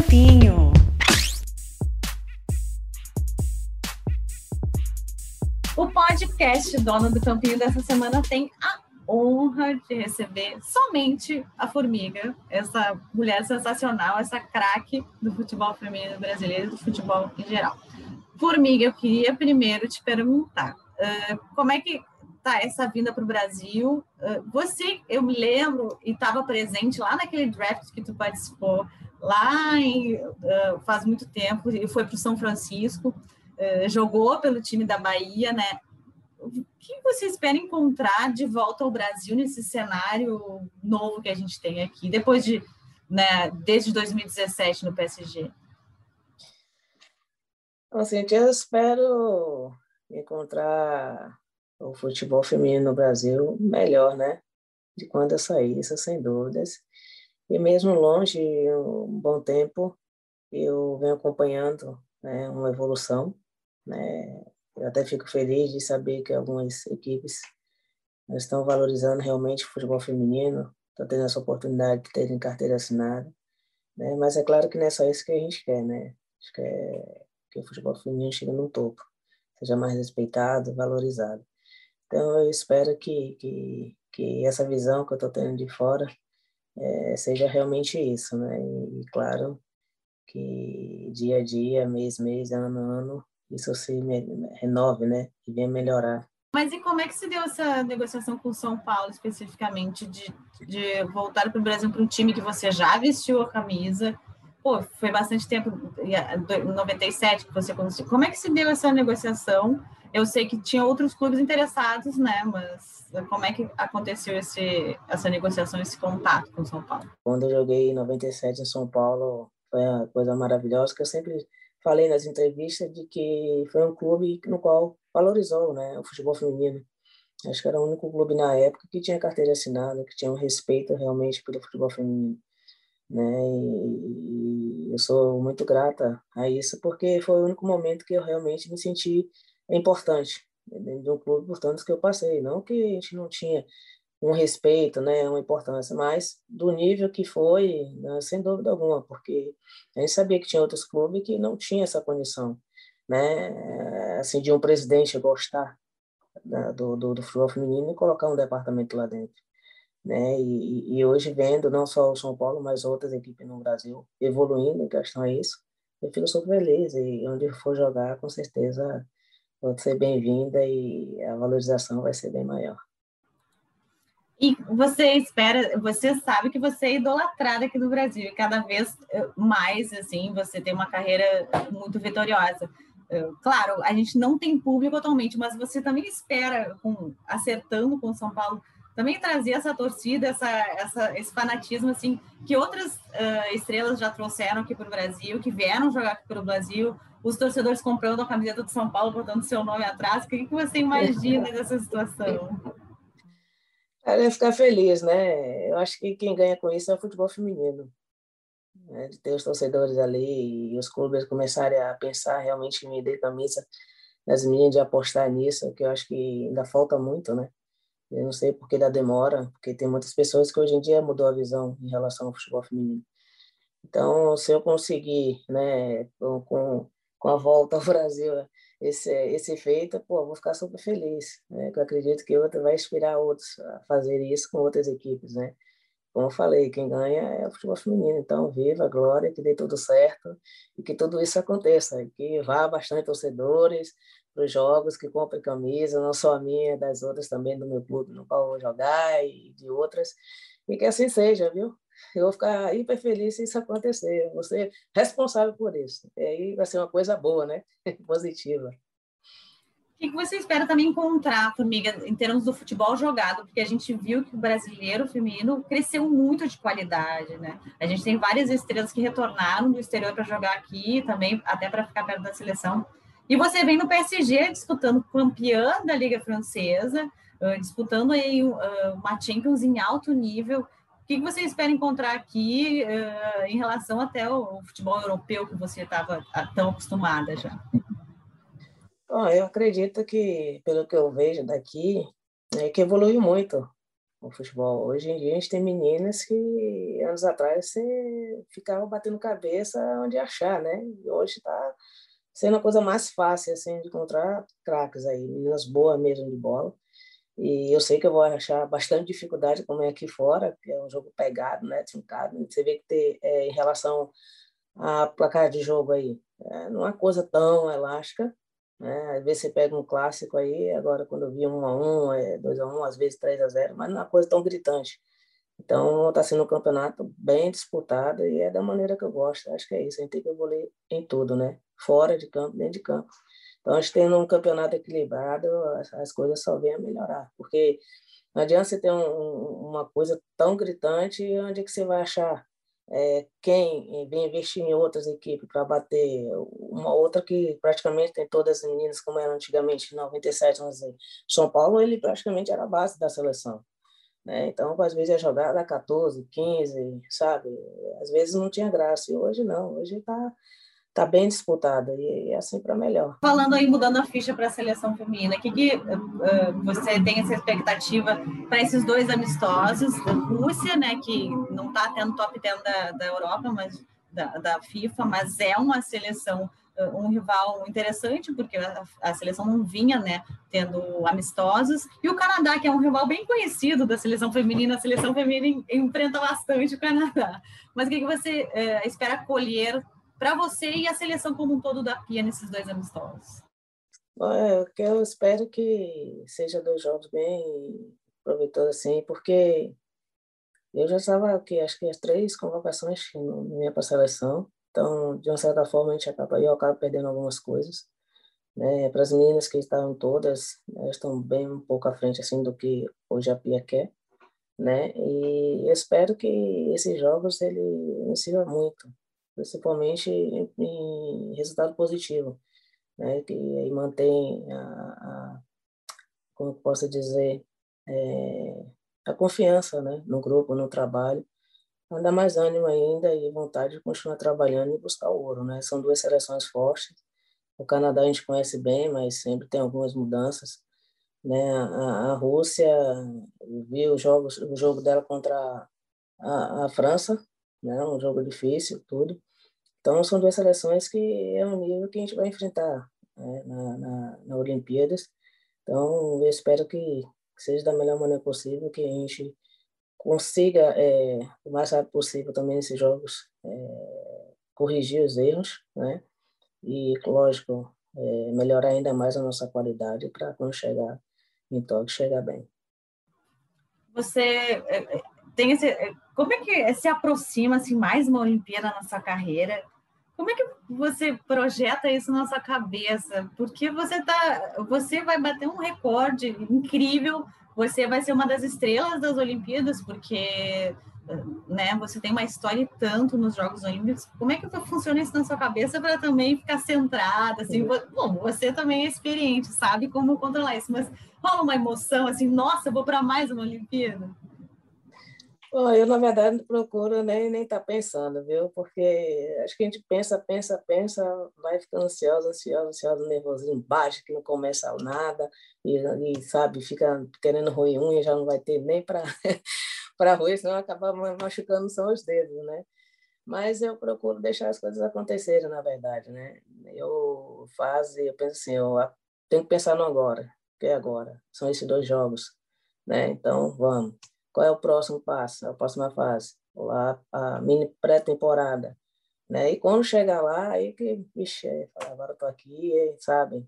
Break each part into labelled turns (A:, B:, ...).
A: Campinho. O podcast Dona do Campinho dessa semana tem a honra de receber somente a Formiga, essa mulher sensacional, essa craque do futebol feminino brasileiro e do futebol em geral. Formiga, eu queria primeiro te perguntar, uh, como é que tá essa vinda para o Brasil? Uh, você, eu me lembro, e estava presente lá naquele draft que tu participou, lá em, faz muito tempo, e foi para o São Francisco, jogou pelo time da Bahia, né? O que você espera encontrar de volta ao Brasil nesse cenário novo que a gente tem aqui, depois de, né, desde 2017 no PSG?
B: Assim, eu espero encontrar o futebol feminino no Brasil melhor, né? De quando eu saí, isso sem dúvidas. E mesmo longe, um bom tempo, eu venho acompanhando né, uma evolução, né? Eu até fico feliz de saber que algumas equipes estão valorizando realmente o futebol feminino, estão tendo essa oportunidade de terem carteira assinada, né? Mas é claro que não é só isso que a gente quer, né? A gente quer que o futebol feminino chegue no topo, seja mais respeitado, valorizado. Então, eu espero que, que, que essa visão que eu estou tendo de fora é, seja realmente isso, né? E, claro, que dia a dia, mês mês, ano ano, isso se renove, né? E venha melhorar.
A: Mas e como é que se deu essa negociação com o São Paulo, especificamente, de, de voltar para o Brasil para um time que você já vestiu a camisa, pô, foi bastante tempo, em 97 que você conheceu. Como é que se deu essa negociação? Eu sei que tinha outros clubes interessados, né? Mas como é que aconteceu esse, essa negociação, esse contato com São Paulo?
B: Quando eu joguei em 97 em São Paulo, foi uma coisa maravilhosa que eu sempre falei nas entrevistas de que foi um clube no qual valorizou, né, o futebol feminino. Acho que era o único clube na época que tinha carteira assinada, que tinha um respeito realmente pelo futebol feminino né? E, eu sou muito grata a isso porque foi o único momento que eu realmente me senti importante dentro de um clube por tantos que eu passei, não que a gente não tinha um respeito, né, uma importância, mas do nível que foi, né, sem dúvida alguma, porque a gente sabia que tinha outros clubes que não tinha essa condição, né, assim de um presidente gostar né, do, do, do futebol feminino e colocar um departamento lá dentro né? E, e, hoje vendo não só o São Paulo, mas outras equipes no Brasil evoluindo em questão a isso, eu fico super feliz e onde for jogar, com certeza vou ser bem-vinda e a valorização vai ser bem maior.
A: E você espera, você sabe que você é idolatrada aqui no Brasil, e cada vez eh, mais, assim, você tem uma carreira muito vitoriosa. Eh, claro, a gente não tem público atualmente, mas você também espera, com, acertando com o São Paulo, também trazer essa torcida, essa, essa, esse fanatismo assim que outras uh, estrelas já trouxeram aqui para o Brasil, que vieram jogar aqui para o Brasil, os torcedores comprando a camiseta do São Paulo, botando seu nome atrás. O que, que você imagina dessa situação?
B: Cara, ia ficar feliz, né? Eu acho que quem ganha com isso é o futebol feminino. Né? De ter os torcedores ali e os clubes começarem a pensar realmente em vender camisa das meninas, de apostar nisso, que eu acho que ainda falta muito, né? Eu não sei porque da demora, porque tem muitas pessoas que hoje em dia mudou a visão em relação ao futebol feminino. Então, se eu conseguir, né, com, com a volta ao Brasil, esse, esse feito, pô, vou ficar super feliz, né? Eu acredito que outra vai inspirar outros a fazer isso com outras equipes, né? Como eu falei, quem ganha é o futebol feminino. Então, viva a glória, que dê tudo certo e que tudo isso aconteça, que vá bastante torcedores, para os jogos, que compre camisa, não só a minha, das outras também do meu clube no qual vou jogar e de outras. E que assim seja, viu? Eu vou ficar hiper feliz se isso acontecer. Eu ser responsável por isso. E aí vai ser uma coisa boa, né? Positiva.
A: O que você espera também encontrar, Formiga, em termos do futebol jogado? Porque a gente viu que o brasileiro feminino cresceu muito de qualidade, né? A gente tem várias estrelas que retornaram do exterior para jogar aqui, também até para ficar perto da seleção. E você vem no PSG disputando campeã da Liga Francesa, uh, disputando aí uh, uma Champions em alto nível. O que você espera encontrar aqui uh, em relação até ao futebol europeu que você estava tão acostumada já?
B: Eu acredito que, pelo que eu vejo daqui, é que evoluiu muito. o futebol. Hoje em dia a gente tem meninas que anos atrás você ficava batendo cabeça onde achar, né? E hoje está sendo a coisa mais fácil assim de encontrar craques aí, meninas boas mesmo de bola. E eu sei que eu vou achar bastante dificuldade, como é aqui fora, que é um jogo pegado, né, truncado. Você vê que tem, é, em relação a placar de jogo aí, é, não é coisa tão elástica, né? Às vezes você pega um clássico aí, agora quando eu vi 1 a 1 é 2 a 1 às vezes 3 a 0 mas não é uma coisa tão gritante. Então, está sendo um campeonato bem disputado e é da maneira que eu gosto. Acho que é isso, a gente tem que evoluir em tudo, né? Fora de campo, dentro de campo. Então, acho que tendo um campeonato equilibrado, as, as coisas só vêm a melhorar. Porque não adianta você ter um, uma coisa tão gritante, onde é que você vai achar é, quem vem investir em outras equipes para bater uma outra que praticamente tem todas as meninas como era antigamente, em 97, vamos dizer. São Paulo, ele praticamente era a base da seleção. Né? Então, às vezes, ia jogar da 14, 15, sabe? Às vezes não tinha graça, e hoje não, hoje está tá bem disputada e é assim para melhor.
A: Falando aí, mudando a ficha para a seleção feminina, o que, que uh, você tem essa expectativa para esses dois amistosos? A Rússia, né, que não está tendo top 10 da, da Europa, mas da, da FIFA, mas é uma seleção um rival interessante, porque a, a, seleção não vinha né, tendo amistosos, e o Canadá, que é um rival bem conhecido da seleção feminina, a seleção feminina enfrenta bastante o Canadá. Mas o que, que você espera colher para você e a seleção como um todo da Pia nesses dois amistosos?
B: É, que eu espero que seja dois jogos bem proveitosos, assim, porque eu já estava aqui, acho que as três convocações que não ia para a seleção, então, de uma certa forma, a gente acaba, eu acabo perdendo algumas coisas. Né? Para as meninas que estavam todas, elas estão bem um pouco à frente assim do que hoje a Pia quer. Né? E eu espero que esses jogos ele sirva muito, principalmente em, resultado positivo, né? que aí mantém a, a como posso dizer, é, a confiança né? no grupo, no trabalho, dá mais ânimo ainda e vontade de continuar trabalhando e buscar o ouro, né? São duas seleções fortes. O Canadá a gente conhece bem, mas sempre tem algumas mudanças, né? A, a Rússia, eu vi os jogos, o jogo dela contra a, a França, né? Um jogo difícil, tudo. Então, são duas seleções que é um nível que a gente vai enfrentar né? na, na, na Olimpíadas. Então, eu espero que seja da melhor maneira possível, que a gente consiga, é, o mais rápido possível também nesses jogos, é, corrigir os erros, né? E, lógico, é, melhorar ainda mais a nossa qualidade para quando chegar em Tóquio, chegar bem.
A: Você é, é, tem esse... É, como é que se aproxima assim, mais uma Olimpíada na sua carreira? Como é que você projeta isso na sua cabeça? Porque você tá, você vai bater um recorde incrível você vai ser uma das estrelas das Olimpíadas, porque né, você tem uma história e tanto nos Jogos Olímpicos. Como é que funciona isso na sua cabeça para também ficar centrada? Assim, bom, você também é experiente, sabe como controlar isso, mas rola uma emoção assim, nossa, eu vou para mais uma Olimpíada.
B: Bom, eu, na verdade, não procuro nem nem estar tá pensando, viu? Porque acho que a gente pensa, pensa, pensa, vai ficando ansiosa, ansiosa, ansiosa, nervosinho embaixo, que não começa nada, e, e sabe, fica querendo roer unha, já não vai ter nem para roer, senão acaba machucando só os dedos, né? Mas eu procuro deixar as coisas acontecerem, na verdade, né? Eu faço, eu penso assim, eu tenho que pensar no agora, que é agora, são esses dois jogos, né? Então, vamos. Qual é o próximo passo, a próxima fase? Lá, a mini pré-temporada. Né? E quando chegar lá, aí que, vixe, agora estou aqui, sabe?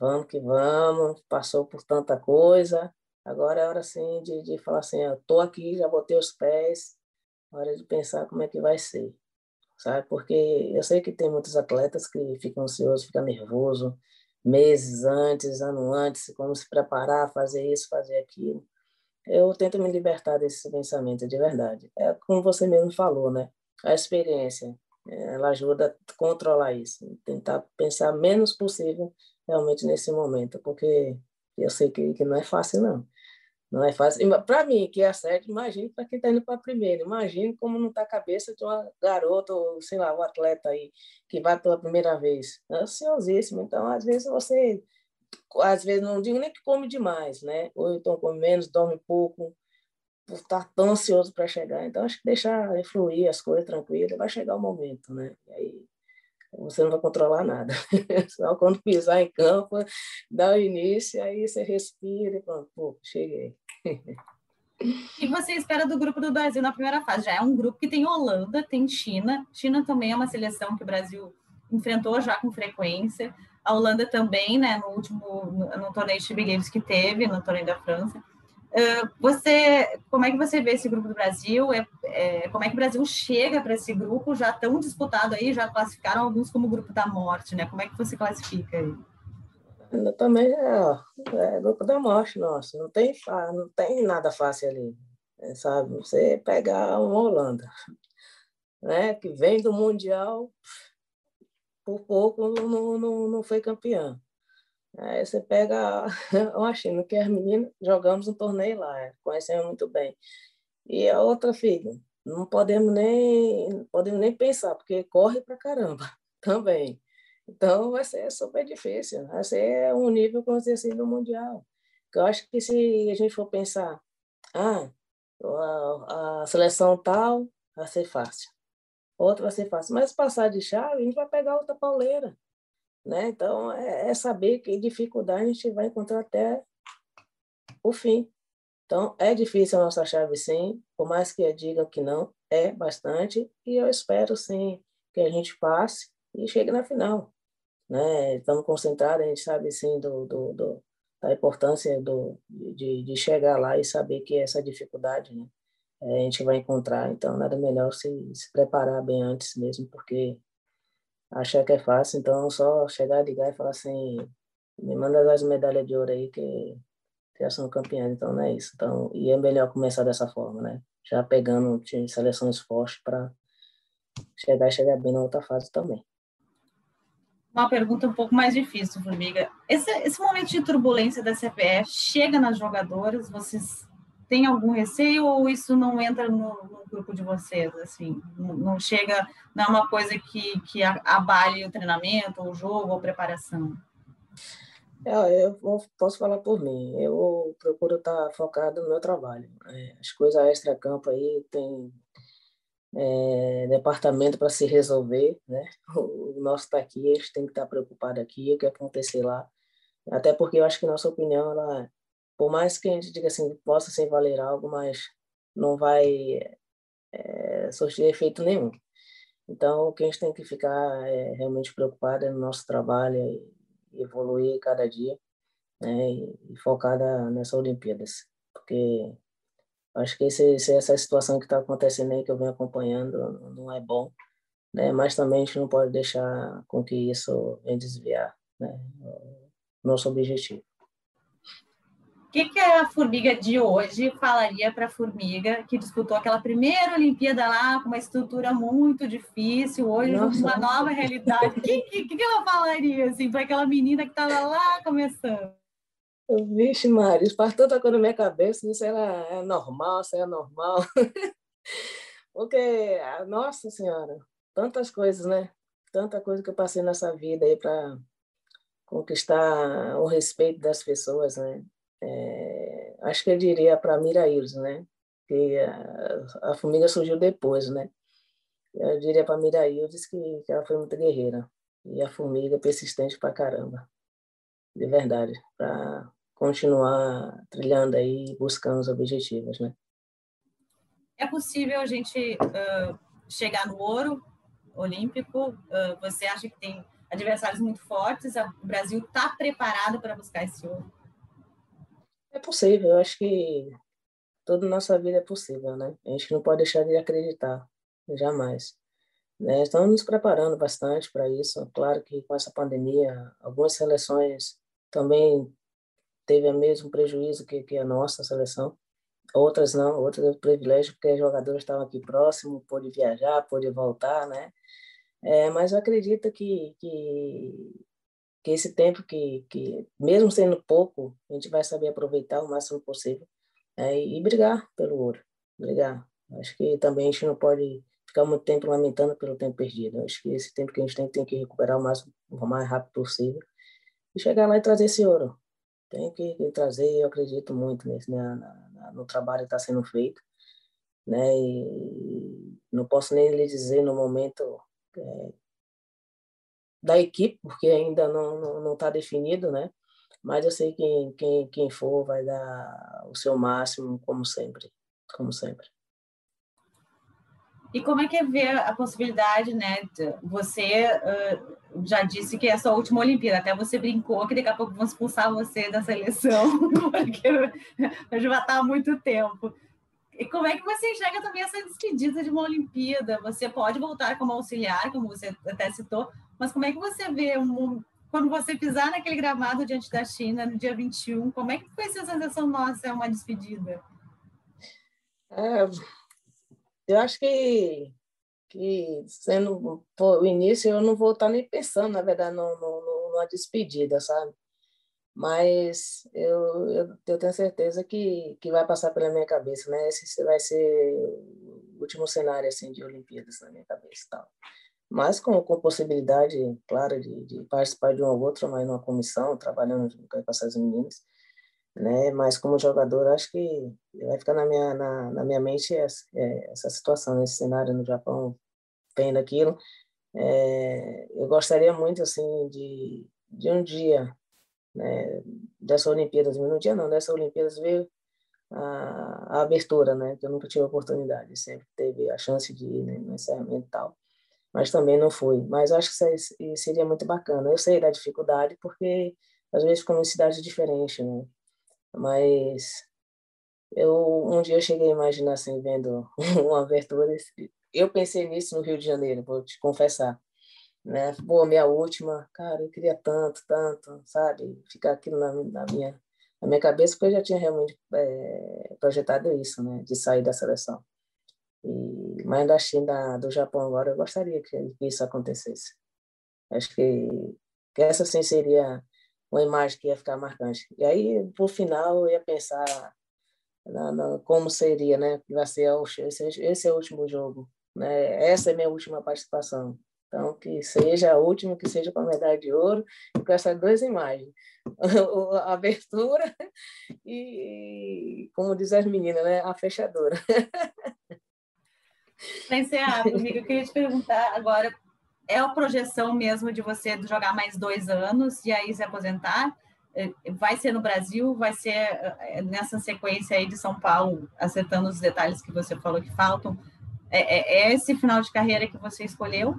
B: Vamos que vamos, passou por tanta coisa, agora é hora assim de, de falar assim, estou aqui, já botei os pés, hora de pensar como é que vai ser, sabe? Porque eu sei que tem muitos atletas que ficam ansiosos, ficam nervosos, meses antes, ano antes, como se preparar, fazer isso, fazer aquilo eu tento me libertar desse pensamento de verdade. É como você mesmo falou, né? A experiência, é, ela ajuda a controlar isso, tentar pensar menos possível realmente nesse momento, porque eu sei que, que não é fácil, não. Não é fácil. Para mim, que é certo, imagine para quem está indo para a primeira. Imagine como não está a cabeça de uma garota, ou sei lá, um atleta aí, que vai pela primeira vez. É ansiosíssimo. Então, às vezes, você às vezes não digo nem que come demais, né? Ou então come menos, dorme pouco, estar tão ansioso para chegar. Então, acho que deixar fluir as coisas tranquilas, vai chegar o momento, né? E aí você não vai controlar nada. Só quando pisar em campo, dá o início, aí você respira e fala, pô, cheguei.
A: E você espera do grupo do Brasil na primeira fase? Já é um grupo que tem Holanda, tem China. China também é uma seleção que o Brasil enfrentou já com frequência. A Holanda também, né, no último no, no torneio de Games que teve, no torneio da França. Uh, você, como é que você vê esse grupo do Brasil? É, é como é que o Brasil chega para esse grupo já tão disputado aí? Já classificaram alguns como grupo da morte, né? Como é que você classifica aí?
B: Ainda também é, é grupo da morte, nossa. Não tem, não tem nada fácil ali, é, sabe? Você pegar uma Holanda, né? Que vem do Mundial, por pouco não, não, não foi campeã. Aí você pega a China, que as meninas jogamos um torneio lá, conhecemos muito bem. E a outra filha, não podemos nem, podemos nem pensar, porque corre pra caramba também. Então vai ser super difícil, vai ser um nível, como dizer assim, do Mundial. Eu acho que se a gente for pensar, ah, a, a seleção tal vai ser fácil, outra vai ser fácil, mas passar de chave, a gente vai pegar outra pauleira. Né? Então, é, é saber que dificuldade a gente vai encontrar até o fim. Então, é difícil a nossa chave, sim, por mais que eu diga que não, é bastante, e eu espero, sim, que a gente passe e chegue na final. Né? Estamos concentrados, a gente sabe, sim, do, do, do da importância do, de, de chegar lá e saber que essa dificuldade né, a gente vai encontrar. Então, nada melhor se, se preparar bem antes mesmo, porque achar que é fácil, então só chegar, ligar e falar assim, me manda as medalhas de ouro aí que já são campeões, então não é isso. Então, e é melhor começar dessa forma, né? Já pegando seleções fortes para chegar e chegar bem na outra fase também.
A: Uma pergunta um pouco mais difícil, Formiga. Esse, esse momento de turbulência da CPF chega nas jogadoras? Vocês tem algum receio ou isso não entra no, no grupo de vocês? Assim, não, não, chega, não é uma coisa que, que abale o treinamento, o jogo, ou preparação?
B: É, eu posso falar por mim. Eu procuro estar focado no meu trabalho. É, as coisas extra-campo aí tem é, departamento para se resolver, né? O nosso está aqui, eles têm que estar preocupados aqui, o que acontecer lá. Até porque eu acho que nossa opinião ela por mais que a gente diga assim, possa ser valer algo, mas não vai é, surtir efeito nenhum. Então, o que a gente tem que ficar é, realmente preocupado é no nosso trabalho e evoluir cada dia, né, e, focada nessas Olimpíadas, porque acho que esse, essa situação que está acontecendo aí, que eu venho acompanhando, não é bom, né, mas também a gente não pode deixar com que isso venha desviar né, nosso objetivo
A: que, que a formiga de hoje falaria para a formiga que disputou aquela primeira Olimpíada lá com uma estrutura muito difícil, hoje Nossa. uma nova realidade? O que, que, que ela falaria assim, para aquela menina que estava lá começando?
B: Vixe, Mário, faz toda coisa na minha cabeça, se ela é normal, se é normal. Porque, nossa senhora, tantas coisas, né? Tanta coisa que eu passei nessa vida aí para conquistar o respeito das pessoas, né? É, acho que eu diria para Mira Ilse, né? Que a, a, formiga surgiu depois, né? Eu diria para Mira Ilse que, que ela foi muito guerreira. E a formiga persistente para caramba. De verdade. Para continuar trilhando aí, buscando os objetivos, né?
A: É possível a gente uh, chegar no ouro olímpico? Uh, você acha que tem adversários muito fortes? O Brasil está preparado para buscar esse ouro?
B: É possível, eu acho que toda nossa vida é possível, né? A gente não pode deixar de acreditar, jamais. Né? Estamos nos preparando bastante para isso. Claro que com essa pandemia, algumas seleções também teve o mesmo prejuízo que, que a nossa seleção. Outras não, outras é privilégio, porque os jogadores estavam aqui próximo, pôde viajar, pôde voltar, né? É, mas eu acredito que, que que esse tempo que, que, mesmo sendo pouco, a gente vai saber aproveitar o máximo possível é, e brigar pelo ouro, brigar. Acho que também a gente não pode ficar muito tempo lamentando pelo tempo perdido. Acho que esse tempo que a gente tem, tem que recuperar o máximo, o mais rápido possível e chegar lá e trazer esse ouro. Tem que, trazer, eu acredito muito nisso, né? na, na, no trabalho que está sendo feito, né? E não posso nem lhe dizer no momento é, da equipe, porque ainda não está definido, né? Mas eu sei que quem, quem, for vai dar o seu máximo, como sempre, como sempre.
A: E como é que é ver a possibilidade, né? Você uh, já disse que é a sua última Olimpíada, até você brincou que daqui a pouco vão expulsar você da seleção, porque já vai estar há muito tempo. E como é que você enxerga também essa despedida de uma Olimpíada? Você pode voltar como auxiliar, como você até citou, mas como é que você vê um, quando você pisar naquele gramado diante da China no dia 21? Como é que foi essa sensação nossa, é uma despedida?
B: É, eu acho que, que sendo o início, eu não vou estar nem pensando, na verdade, no, no, numa despedida, sabe? Mas eu, eu, eu, tenho certeza que, que vai passar pela minha cabeça, né? Esse vai ser o último cenário, assim, de Olimpíadas na minha cabeça tal. Mas com, com possibilidade, claro, de, de participar de um ou outro, mas numa comissão, trabalhando com essas meninas né? Mas como jogador, acho que vai ficar na minha na, na minha mente essa, é, essa situação, esse cenário no Japão, vendo aquilo. É, eu gostaria muito assim de de um dia, né? Dessa Olimpíadas, no dia não, dessa Olimpíadas ver a, a abertura, né? Que eu nunca tive a oportunidade, sempre teve a chance de ir né, no encerramento e tal mas também não fui. Mas acho que seria muito bacana. Eu sei da dificuldade, porque às vezes como em cidades diferentes, né? Mas eu um dia eu cheguei a imaginar assim, vendo uma abertura. Eu pensei nisso no Rio de Janeiro, vou te confessar. Né? Pô, minha última, cara, eu queria tanto, tanto, sabe? Ficar aquilo na, na minha na minha cabeça, porque eu já tinha realmente é, projetado isso, né? De sair da seleção. E, mas da China, do Japão agora, eu gostaria que, isso acontecesse. Acho que, que essa sim seria uma imagem que ia ficar marcante. E aí, por final, eu ia pensar na, na, como seria, né? Vai ser esse, esse é o último jogo, né? Essa é minha última participação. Então, que seja a última, que seja com a medalha de ouro, com essas duas imagens. a abertura e, como diz as meninas, né? a fechadura.
A: Para encerrar, amiga, eu queria te perguntar agora é a projeção mesmo de você jogar mais dois anos e aí se aposentar? É, vai ser no Brasil? Vai ser é, nessa sequência aí de São Paulo, acertando os detalhes que você falou que faltam? É, é, é esse final de carreira que você escolheu?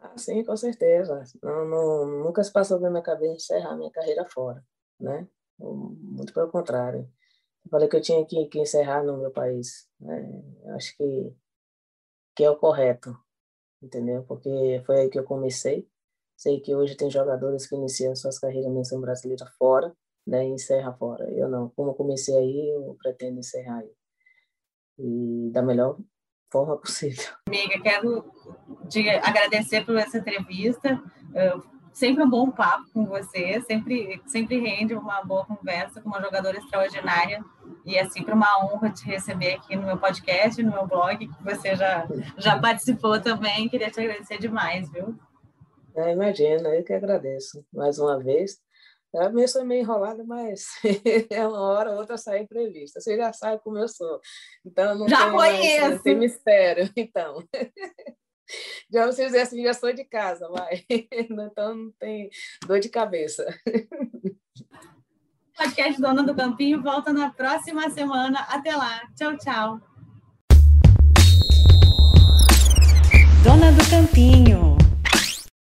B: Ah, sim, com certeza. Não, não, nunca se passou pela minha cabeça encerrar minha carreira fora, né? Muito pelo contrário. Eu falei que eu tinha que, que encerrar no meu país. Né? Acho que, que é o correto entendeu? Porque foi aí que eu comecei. Sei que hoje tem jogadores que iniciam suas carreiras na menção brasileira fora, né, e encerra fora. Eu não. Como eu comecei aí, eu pretendo encerrar aí. E da melhor forma possível.
A: Amiga, quero te agradecer por essa entrevista. Sempre um bom papo com você, sempre, sempre rende uma boa conversa com uma jogadora extraordinária. E é sempre uma honra te receber aqui no meu podcast, no meu blog, que você já, já participou também. Queria te agradecer demais, viu?
B: É, imagina, eu que agradeço mais uma vez. A minha sou meio enrolada, mas é uma hora ou outra sai imprevista. Você já sabe como eu sou. Então não
A: já tem, conheço.
B: Mais, tem mistério. Então, já você dizer assim, já sou de casa, vai. Então não tem dor de cabeça
A: podcast Dona do Campinho volta na próxima semana. Até lá. Tchau, tchau. Dona do Campinho.